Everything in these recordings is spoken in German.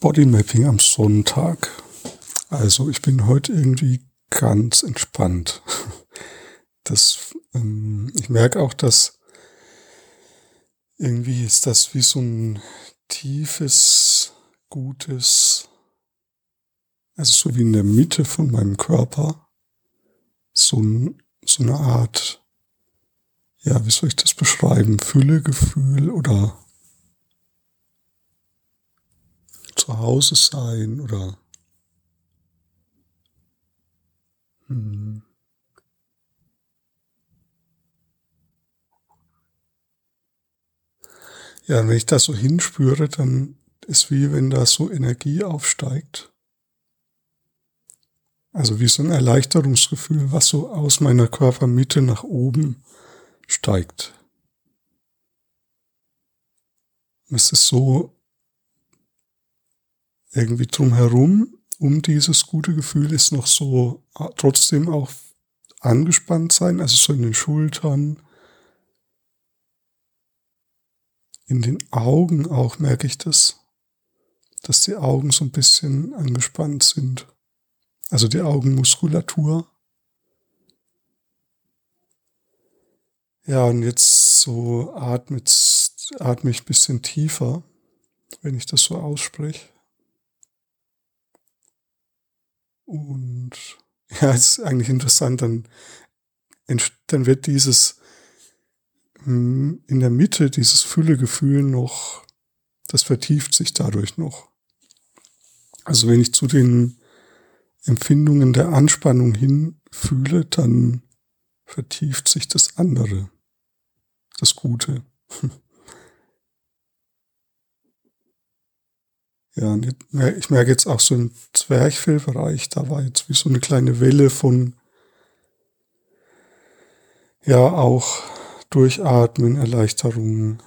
Bodymapping am Sonntag. Also ich bin heute irgendwie ganz entspannt. Das, ähm, ich merke auch, dass irgendwie ist das wie so ein tiefes, gutes, also so wie in der Mitte von meinem Körper, so, ein, so eine Art, ja, wie soll ich das beschreiben, Füllegefühl oder zu Hause sein oder hm. Ja, wenn ich das so hinspüre, dann ist wie wenn da so Energie aufsteigt. Also wie so ein Erleichterungsgefühl, was so aus meiner Körpermitte nach oben steigt. Es ist so irgendwie drumherum, um dieses gute Gefühl ist noch so äh, trotzdem auch angespannt sein, also so in den Schultern, in den Augen auch merke ich das, dass die Augen so ein bisschen angespannt sind. Also die Augenmuskulatur. Ja, und jetzt so atme, atme ich ein bisschen tiefer, wenn ich das so ausspreche. Und ja, ist eigentlich interessant, dann, dann wird dieses hm, in der Mitte, dieses Füllegefühl noch, das vertieft sich dadurch noch. Also wenn ich zu den Empfindungen der Anspannung hinfühle, dann vertieft sich das andere, das Gute. Ja, ich merke jetzt auch so im Zwerchfellbereich, da war jetzt wie so eine kleine Welle von, ja, auch Durchatmen, Erleichterung.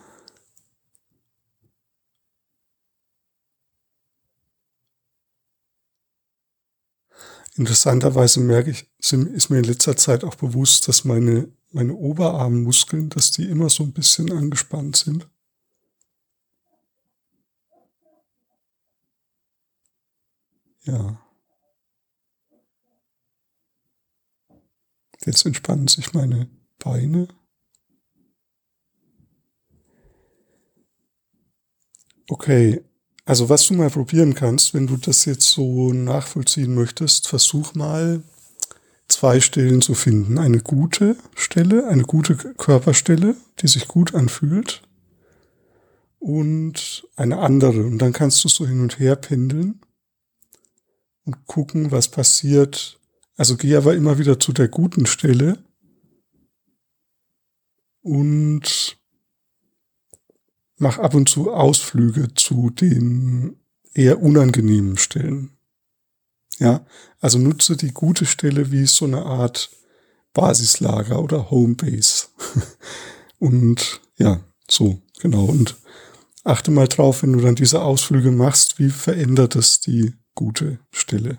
Interessanterweise merke ich, ist mir in letzter Zeit auch bewusst, dass meine, meine Oberarmmuskeln, dass die immer so ein bisschen angespannt sind. Ja. Jetzt entspannen sich meine Beine. Okay, also was du mal probieren kannst, wenn du das jetzt so nachvollziehen möchtest, versuch mal zwei Stellen zu finden. Eine gute Stelle, eine gute Körperstelle, die sich gut anfühlt und eine andere. Und dann kannst du so hin und her pendeln und gucken, was passiert. Also geh aber immer wieder zu der guten Stelle und mach ab und zu Ausflüge zu den eher unangenehmen Stellen. Ja, also nutze die gute Stelle wie so eine Art Basislager oder Homebase. und ja, so, genau. Und achte mal drauf, wenn du dann diese Ausflüge machst, wie verändert es die gute Stelle.